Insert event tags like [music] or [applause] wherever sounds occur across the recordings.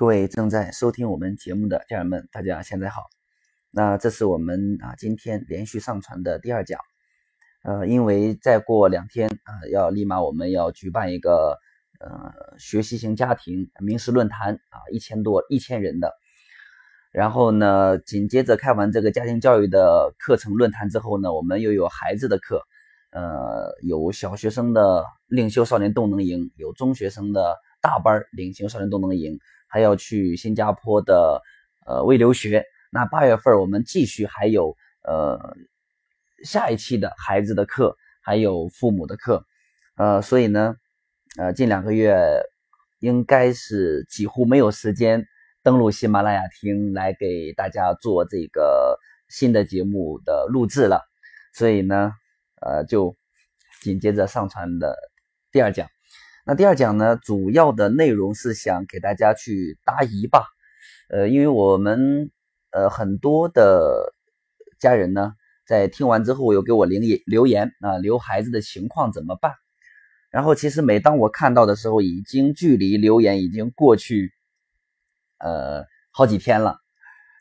各位正在收听我们节目的家人们，大家现在好。那这是我们啊今天连续上传的第二讲。呃，因为再过两天啊，要立马我们要举办一个呃学习型家庭名师论坛啊，一千多一千人的。然后呢，紧接着开完这个家庭教育的课程论坛之后呢，我们又有孩子的课，呃，有小学生的领袖少年动能营，有中学生的大班领袖少年动能营。还要去新加坡的呃微留学，那八月份我们继续还有呃下一期的孩子的课，还有父母的课，呃，所以呢，呃，近两个月应该是几乎没有时间登录喜马拉雅听来给大家做这个新的节目的录制了，所以呢，呃，就紧接着上传的第二讲。那第二讲呢，主要的内容是想给大家去答疑吧，呃，因为我们呃很多的家人呢，在听完之后有给我留言留言啊，留孩子的情况怎么办？然后其实每当我看到的时候，已经距离留言已经过去呃好几天了，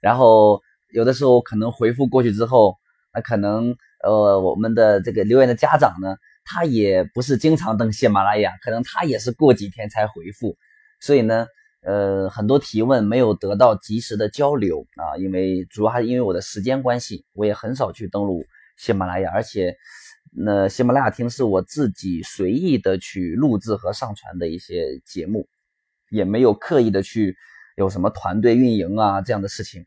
然后有的时候可能回复过去之后，那可能呃我们的这个留言的家长呢。他也不是经常登喜马拉雅，可能他也是过几天才回复，所以呢，呃，很多提问没有得到及时的交流啊，因为主要还是因为我的时间关系，我也很少去登录喜马拉雅，而且那喜马拉雅听是我自己随意的去录制和上传的一些节目，也没有刻意的去有什么团队运营啊这样的事情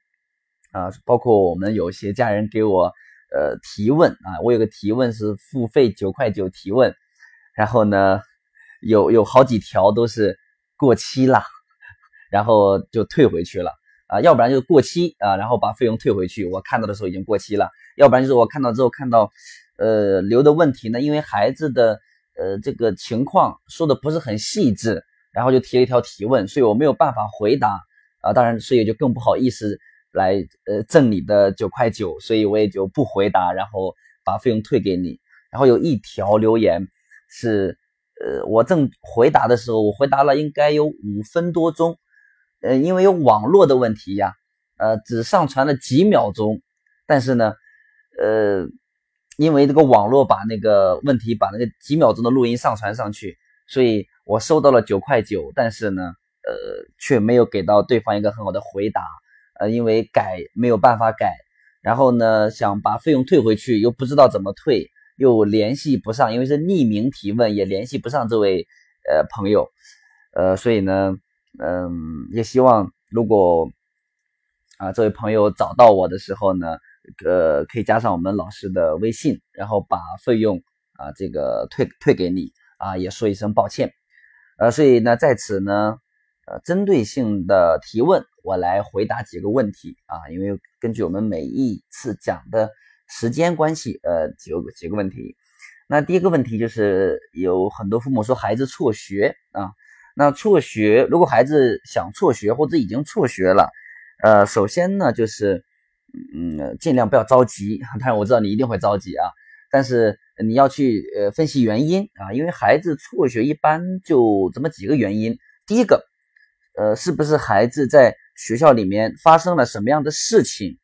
啊，包括我们有些家人给我。呃，提问啊，我有个提问是付费九块九提问，然后呢，有有好几条都是过期了，然后就退回去了啊，要不然就是过期啊，然后把费用退回去，我看到的时候已经过期了，要不然就是我看到之后看到，呃，留的问题呢，因为孩子的呃这个情况说的不是很细致，然后就提了一条提问，所以我没有办法回答啊，当然所以就更不好意思。来，呃，挣你的九块九，所以我也就不回答，然后把费用退给你。然后有一条留言是，呃，我正回答的时候，我回答了应该有五分多钟，呃，因为有网络的问题呀，呃，只上传了几秒钟，但是呢，呃，因为这个网络把那个问题把那个几秒钟的录音上传上去，所以我收到了九块九，但是呢，呃，却没有给到对方一个很好的回答。呃，因为改没有办法改，然后呢，想把费用退回去，又不知道怎么退，又联系不上，因为是匿名提问，也联系不上这位呃朋友，呃，所以呢，嗯，也希望如果啊这位朋友找到我的时候呢，呃，可以加上我们老师的微信，然后把费用啊这个退退给你啊，也说一声抱歉，呃，所以呢，在此呢。呃，针对性的提问，我来回答几个问题啊，因为根据我们每一次讲的时间关系，呃，几个几个问题。那第一个问题就是有很多父母说孩子辍学啊，那辍学，如果孩子想辍学或者已经辍学了，呃，首先呢就是嗯，尽量不要着急，当然我知道你一定会着急啊，但是你要去呃分析原因啊，因为孩子辍学一般就这么几个原因，第一个。呃，是不是孩子在学校里面发生了什么样的事情？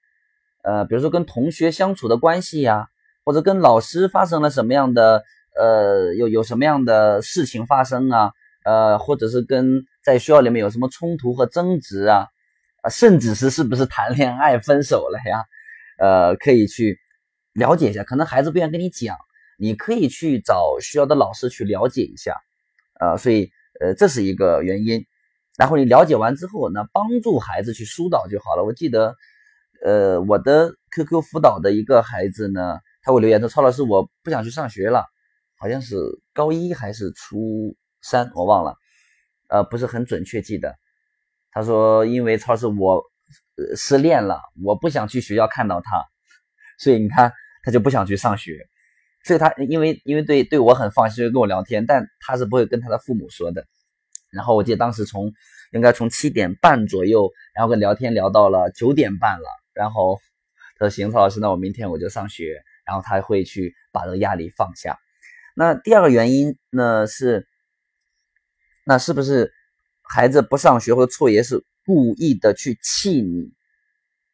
呃，比如说跟同学相处的关系呀，或者跟老师发生了什么样的呃，有有什么样的事情发生啊？呃，或者是跟在学校里面有什么冲突和争执啊？啊，甚至是是不是谈恋爱 [laughs] 分手了呀？呃，可以去了解一下。可能孩子不愿意跟你讲，你可以去找学校的老师去了解一下。呃，所以呃，这是一个原因。然后你了解完之后，那帮助孩子去疏导就好了。我记得，呃，我的 QQ 辅导的一个孩子呢，他会留言说：“曹老师，我不想去上学了，好像是高一还是初三，我忘了，呃，不是很准确记得。”他说：“因为曹老师我失恋了，我不想去学校看到他，所以你看他就不想去上学。所以他因为因为对对我很放心，就跟我聊天，但他是不会跟他的父母说的。”然后我记得当时从应该从七点半左右，然后跟聊天聊到了九点半了。然后他说：“行，曹老师，那我明天我就上学。”然后他会去把这个压力放下。那第二个原因呢是，那是不是孩子不上学或者辍学是故意的去气你。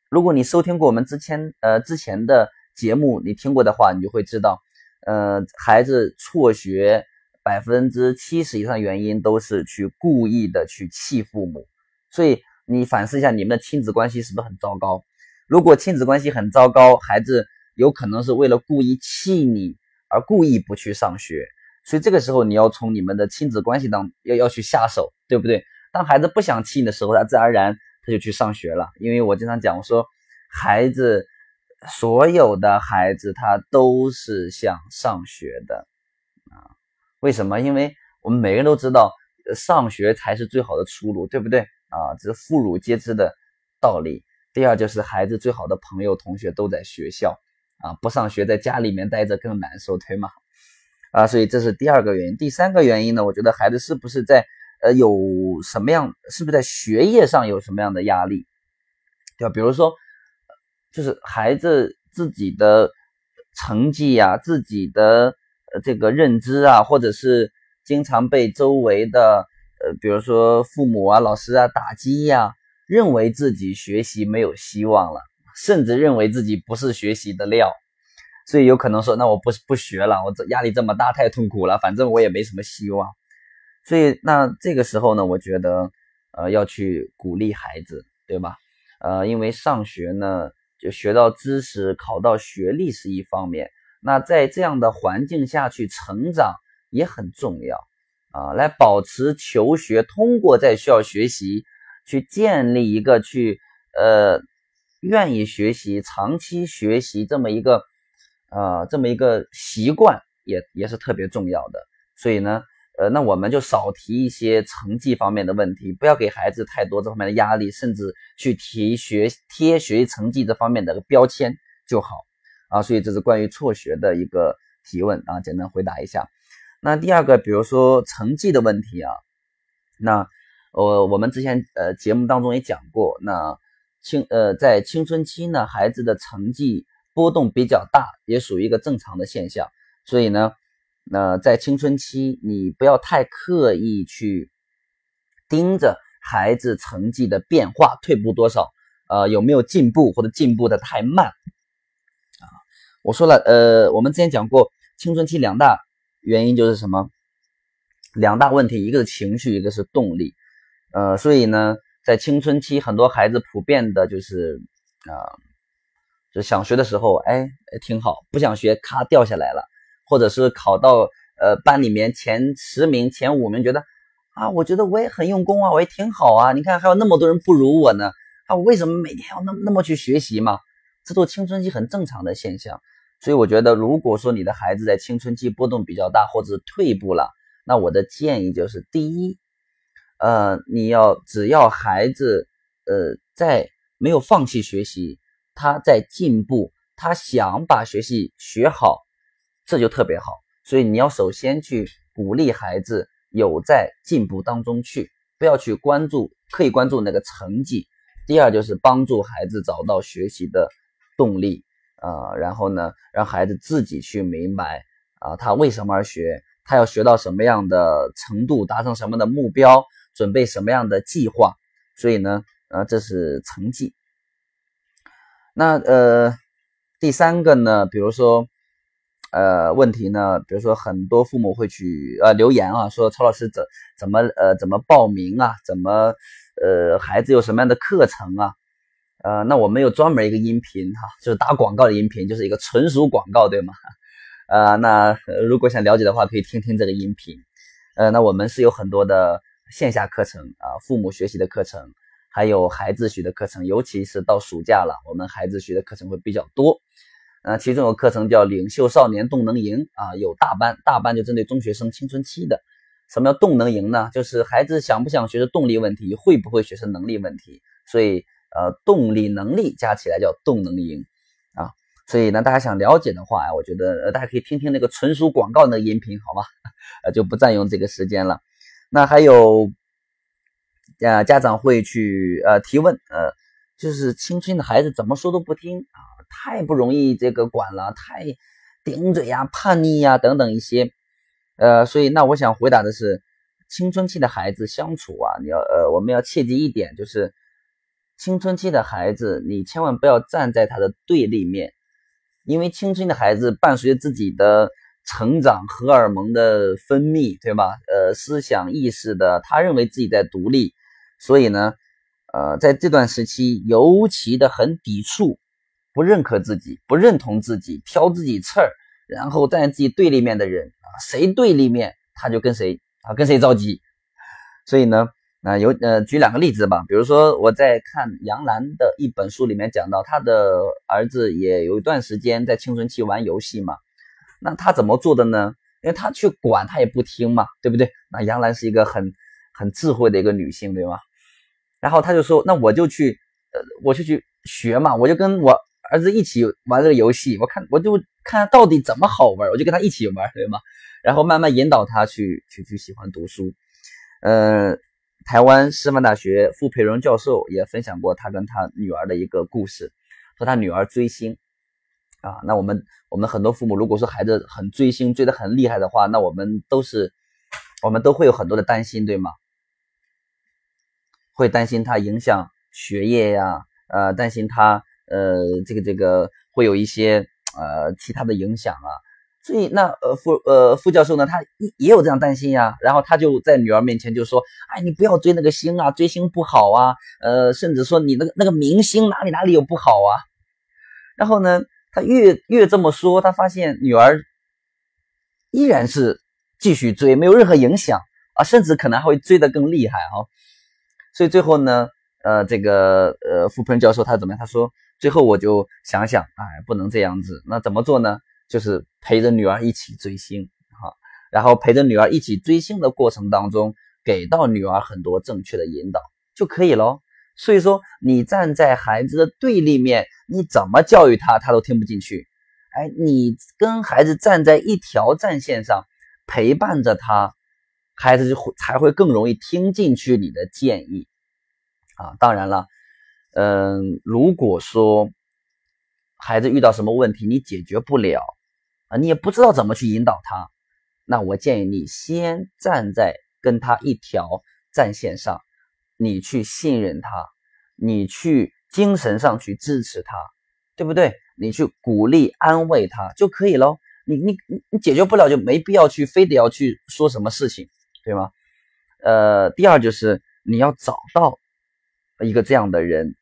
如果你收听过我们之前呃之前的节目，你听过的话，你就会知道，呃，孩子辍学百分之七十以上原因都是去故意的去气父母。所以你反思一下，你们的亲子关系是不是很糟糕？如果亲子关系很糟糕，孩子有可能是为了故意气你而故意不去上学。所以这个时候你要从你们的亲子关系当要要去下手，对不对？当孩子不想气你的时候，他自然而然他就去上学了。因为我经常讲，我说孩子所有的孩子他都是想上学的啊。为什么？因为我们每个人都知道，上学才是最好的出路，对不对啊？这是妇孺皆知的道理。第二就是孩子最好的朋友同学都在学校啊，不上学在家里面待着更难受，对吗？啊，所以这是第二个原因。第三个原因呢，我觉得孩子是不是在呃有什么样，是不是在学业上有什么样的压力？对？比如说，就是孩子自己的成绩呀，自己的这个认知啊，或者是经常被周围的呃，比如说父母啊、老师啊打击呀，认为自己学习没有希望了，甚至认为自己不是学习的料。所以有可能说，那我不不学了，我这压力这么大，太痛苦了，反正我也没什么希望。所以那这个时候呢，我觉得，呃，要去鼓励孩子，对吧？呃，因为上学呢，就学到知识、考到学历是一方面，那在这样的环境下去成长也很重要啊，来保持求学，通过在学校学习，去建立一个去呃愿意学习、长期学习这么一个。啊，这么一个习惯也也是特别重要的，所以呢，呃，那我们就少提一些成绩方面的问题，不要给孩子太多这方面的压力，甚至去提学贴学习成绩这方面的标签就好啊。所以这是关于辍学的一个提问啊，简单回答一下。那第二个，比如说成绩的问题啊，那我我们之前呃节目当中也讲过，那青呃在青春期呢，孩子的成绩。波动比较大，也属于一个正常的现象。所以呢，那在青春期，你不要太刻意去盯着孩子成绩的变化，退步多少，呃，有没有进步或者进步的太慢？我说了，呃，我们之前讲过，青春期两大原因就是什么？两大问题，一个是情绪，一个是动力。呃，所以呢，在青春期，很多孩子普遍的就是啊。就想学的时候，哎，挺好；不想学，咔掉下来了，或者是考到呃班里面前十名、前五名，觉得啊，我觉得我也很用功啊，我也挺好啊。你看还有那么多人不如我呢，啊，我为什么每天要那那么去学习嘛？这都青春期很正常的现象。所以我觉得，如果说你的孩子在青春期波动比较大，或者是退步了，那我的建议就是：第一，呃，你要只要孩子呃在没有放弃学习。他在进步，他想把学习学好，这就特别好。所以你要首先去鼓励孩子有在进步当中去，不要去关注刻意关注那个成绩。第二就是帮助孩子找到学习的动力啊，然后呢，让孩子自己去明白啊，他为什么而学，他要学到什么样的程度，达成什么的目标，准备什么样的计划。所以呢，呃，这是成绩。那呃，第三个呢，比如说呃问题呢，比如说很多父母会去呃留言啊，说曹老师怎怎么呃怎么报名啊，怎么呃孩子有什么样的课程啊？呃，那我们有专门一个音频哈，就是打广告的音频，就是一个纯属广告，对吗？[laughs] 呃，那如果想了解的话，可以听听这个音频。呃，那我们是有很多的线下课程啊，父母学习的课程。还有孩子学的课程，尤其是到暑假了，我们孩子学的课程会比较多。呃，其中有课程叫《领袖少年动能营》啊，有大班，大班就针对中学生青春期的。什么叫动能营呢？就是孩子想不想学是动力问题，会不会学是能力问题。所以，呃，动力能力加起来叫动能营啊。所以呢，大家想了解的话啊，我觉得呃，大家可以听听那个纯属广告那个音频，好吗？[laughs] 呃，就不占用这个时间了。那还有。呃，家长会去呃提问，呃，就是青春的孩子怎么说都不听啊，太不容易这个管了，太顶嘴呀、叛逆呀等等一些，呃，所以那我想回答的是，青春期的孩子相处啊，你要呃，我们要切记一点，就是青春期的孩子，你千万不要站在他的对立面，因为青春的孩子伴随着自己的成长，荷尔蒙的分泌，对吧？呃，思想意识的，他认为自己在独立，所以呢，呃，在这段时期尤其的很抵触，不认可自己，不认同自己，挑自己刺儿，然后站在自己对立面的人啊，谁对立面他就跟谁啊，跟谁着急，所以呢。那有呃，举两个例子吧，比如说我在看杨澜的一本书里面讲到，他的儿子也有一段时间在青春期玩游戏嘛，那他怎么做的呢？因为他去管他也不听嘛，对不对？那杨澜是一个很很智慧的一个女性，对吗？然后他就说，那我就去呃，我就去学嘛，我就跟我儿子一起玩这个游戏，我看我就看到底怎么好玩，我就跟他一起玩，对吗？然后慢慢引导他去去去喜欢读书，呃。台湾师范大学傅培荣教授也分享过他跟他女儿的一个故事，说他女儿追星啊，那我们我们很多父母如果说孩子很追星追得很厉害的话，那我们都是我们都会有很多的担心，对吗？会担心他影响学业呀，呃，担心他呃这个这个会有一些呃其他的影响啊。所以那呃副呃副教授呢，他也也有这样担心呀，然后他就在女儿面前就说：“哎，你不要追那个星啊，追星不好啊，呃，甚至说你那个那个明星哪里哪里有不好啊。”然后呢，他越越这么说，他发现女儿依然是继续追，没有任何影响啊，甚至可能还会追得更厉害啊。所以最后呢，呃，这个呃傅鹏教授他怎么样？他说：“最后我就想想，哎，不能这样子，那怎么做呢？”就是陪着女儿一起追星，哈，然后陪着女儿一起追星的过程当中，给到女儿很多正确的引导就可以了。所以说，你站在孩子的对立面，你怎么教育他，他都听不进去。哎，你跟孩子站在一条战线上，陪伴着他，孩子就会才会更容易听进去你的建议。啊，当然了，嗯，如果说孩子遇到什么问题，你解决不了。啊你也不知道怎么去引导他，那我建议你先站在跟他一条战线上，你去信任他，你去精神上去支持他，对不对？你去鼓励安慰他就可以了。你你你解决不了就没必要去非得要去说什么事情，对吗？呃，第二就是你要找到一个这样的人，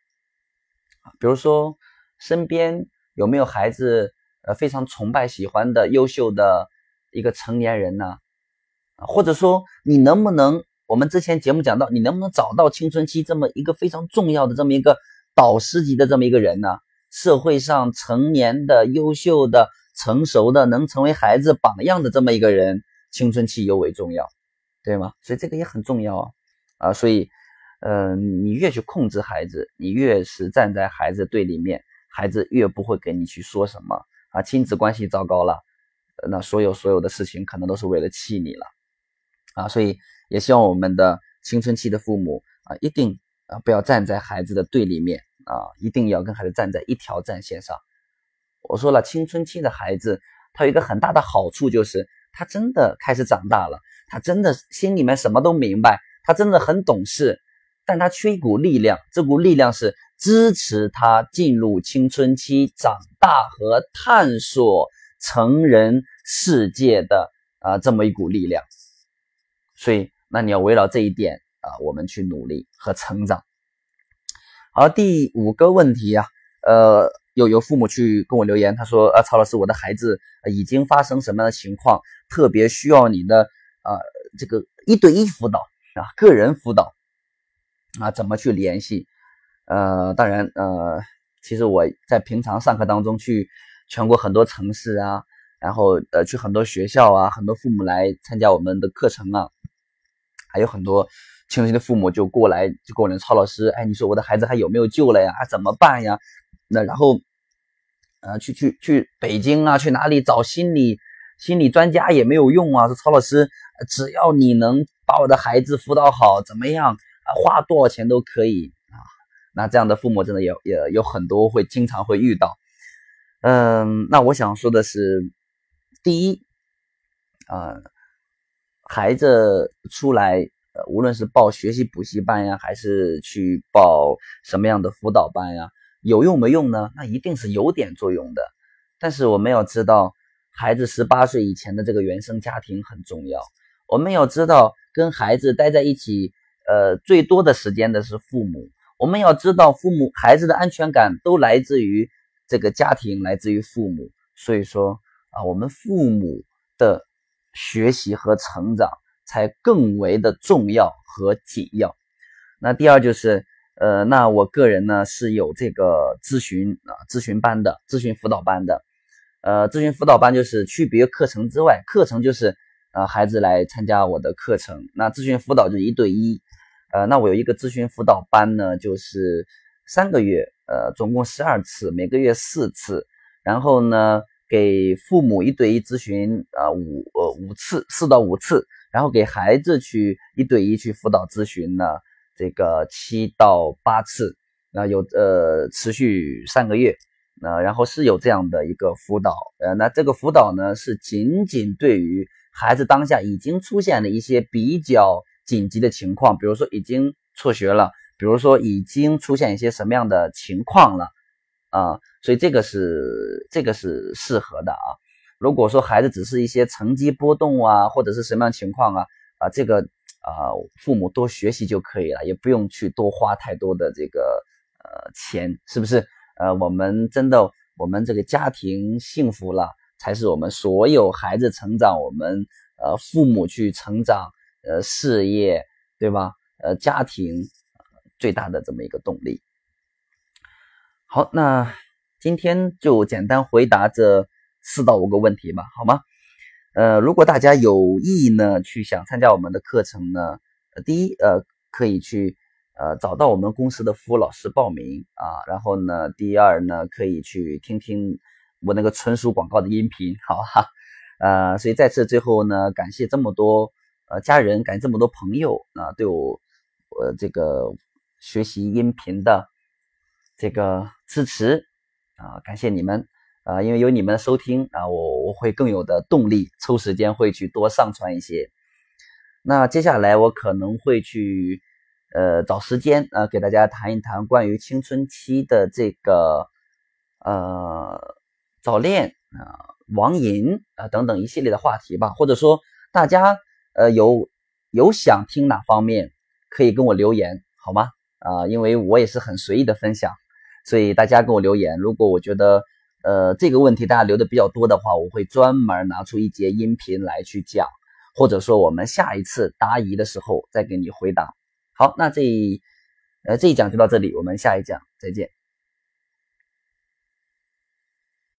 比如说身边有没有孩子？呃，非常崇拜、喜欢的优秀的一个成年人呢，或者说你能不能，我们之前节目讲到，你能不能找到青春期这么一个非常重要的这么一个导师级的这么一个人呢？社会上成年的、优秀的、成熟的，能成为孩子榜样的这么一个人，青春期尤为重要，对吗？所以这个也很重要啊啊！所以，嗯，你越去控制孩子，你越是站在孩子对立面，孩子越不会跟你去说什么。啊，亲子关系糟糕了，那所有所有的事情可能都是为了气你了，啊，所以也希望我们的青春期的父母啊，一定啊不要站在孩子的对立面啊，一定要跟孩子站在一条战线上。我说了，青春期的孩子他有一个很大的好处，就是他真的开始长大了，他真的心里面什么都明白，他真的很懂事，但他缺一股力量，这股力量是。支持他进入青春期、长大和探索成人世界的啊这么一股力量，所以那你要围绕这一点啊，我们去努力和成长。好，第五个问题啊，呃，有有父母去跟我留言，他说啊，曹老师，我的孩子已经发生什么样的情况，特别需要你的啊这个一对一辅导啊，个人辅导啊，怎么去联系？呃，当然，呃，其实我在平常上课当中去全国很多城市啊，然后呃去很多学校啊，很多父母来参加我们的课程啊，还有很多青春的父母就过来就跟我说：“曹老师，哎，你说我的孩子还有没有救了呀？啊，怎么办呀？”那然后，呃，去去去北京啊，去哪里找心理心理专家也没有用啊。说曹老师，只要你能把我的孩子辅导好，怎么样？花多少钱都可以啊。那这样的父母真的也也有很多会经常会遇到，嗯，那我想说的是，第一，啊，孩子出来呃，无论是报学习补习班呀，还是去报什么样的辅导班呀，有用没用呢？那一定是有点作用的。但是我们要知道，孩子十八岁以前的这个原生家庭很重要。我们要知道，跟孩子待在一起，呃，最多的时间的是父母。我们要知道，父母孩子的安全感都来自于这个家庭，来自于父母。所以说啊，我们父母的学习和成长才更为的重要和紧要。那第二就是，呃，那我个人呢是有这个咨询啊咨询班的，咨询辅导班的。呃，咨询辅导班就是区别课程之外，课程就是呃孩子来参加我的课程，那咨询辅导就一对一。呃，那我有一个咨询辅导班呢，就是三个月，呃，总共十二次，每个月四次，然后呢给父母一对一咨询啊五呃五次，四到五次，然后给孩子去一对一去辅导咨询呢，这个七到八次，那有呃持续三个月。那然后是有这样的一个辅导，呃，那这个辅导呢是仅仅对于孩子当下已经出现的一些比较紧急的情况，比如说已经辍学了，比如说已经出现一些什么样的情况了，啊，所以这个是这个是适合的啊。如果说孩子只是一些成绩波动啊，或者是什么样情况啊，啊，这个啊父母多学习就可以了，也不用去多花太多的这个呃钱，是不是？呃，我们真的，我们这个家庭幸福了，才是我们所有孩子成长，我们呃父母去成长，呃事业，对吧？呃家庭最大的这么一个动力。好，那今天就简单回答这四到五个问题吧，好吗？呃，如果大家有意呢，去想参加我们的课程呢，第一，呃，可以去。呃，找到我们公司的服务老师报名啊，然后呢，第二呢，可以去听听我那个纯属广告的音频，好哈。[laughs] 呃，所以再次最后呢，感谢这么多呃家人，感谢这么多朋友啊，对我呃这个学习音频的这个支持啊，感谢你们啊，因为有你们的收听啊，我我会更有的动力，抽时间会去多上传一些。那接下来我可能会去。呃，找时间呃，给大家谈一谈关于青春期的这个呃早恋啊、网瘾啊等等一系列的话题吧。或者说，大家呃有有想听哪方面，可以跟我留言好吗？啊，因为我也是很随意的分享，所以大家跟我留言。如果我觉得呃这个问题大家留的比较多的话，我会专门拿出一节音频来去讲，或者说我们下一次答疑的时候再给你回答。好，那这呃这一讲就到这里，我们下一讲再见。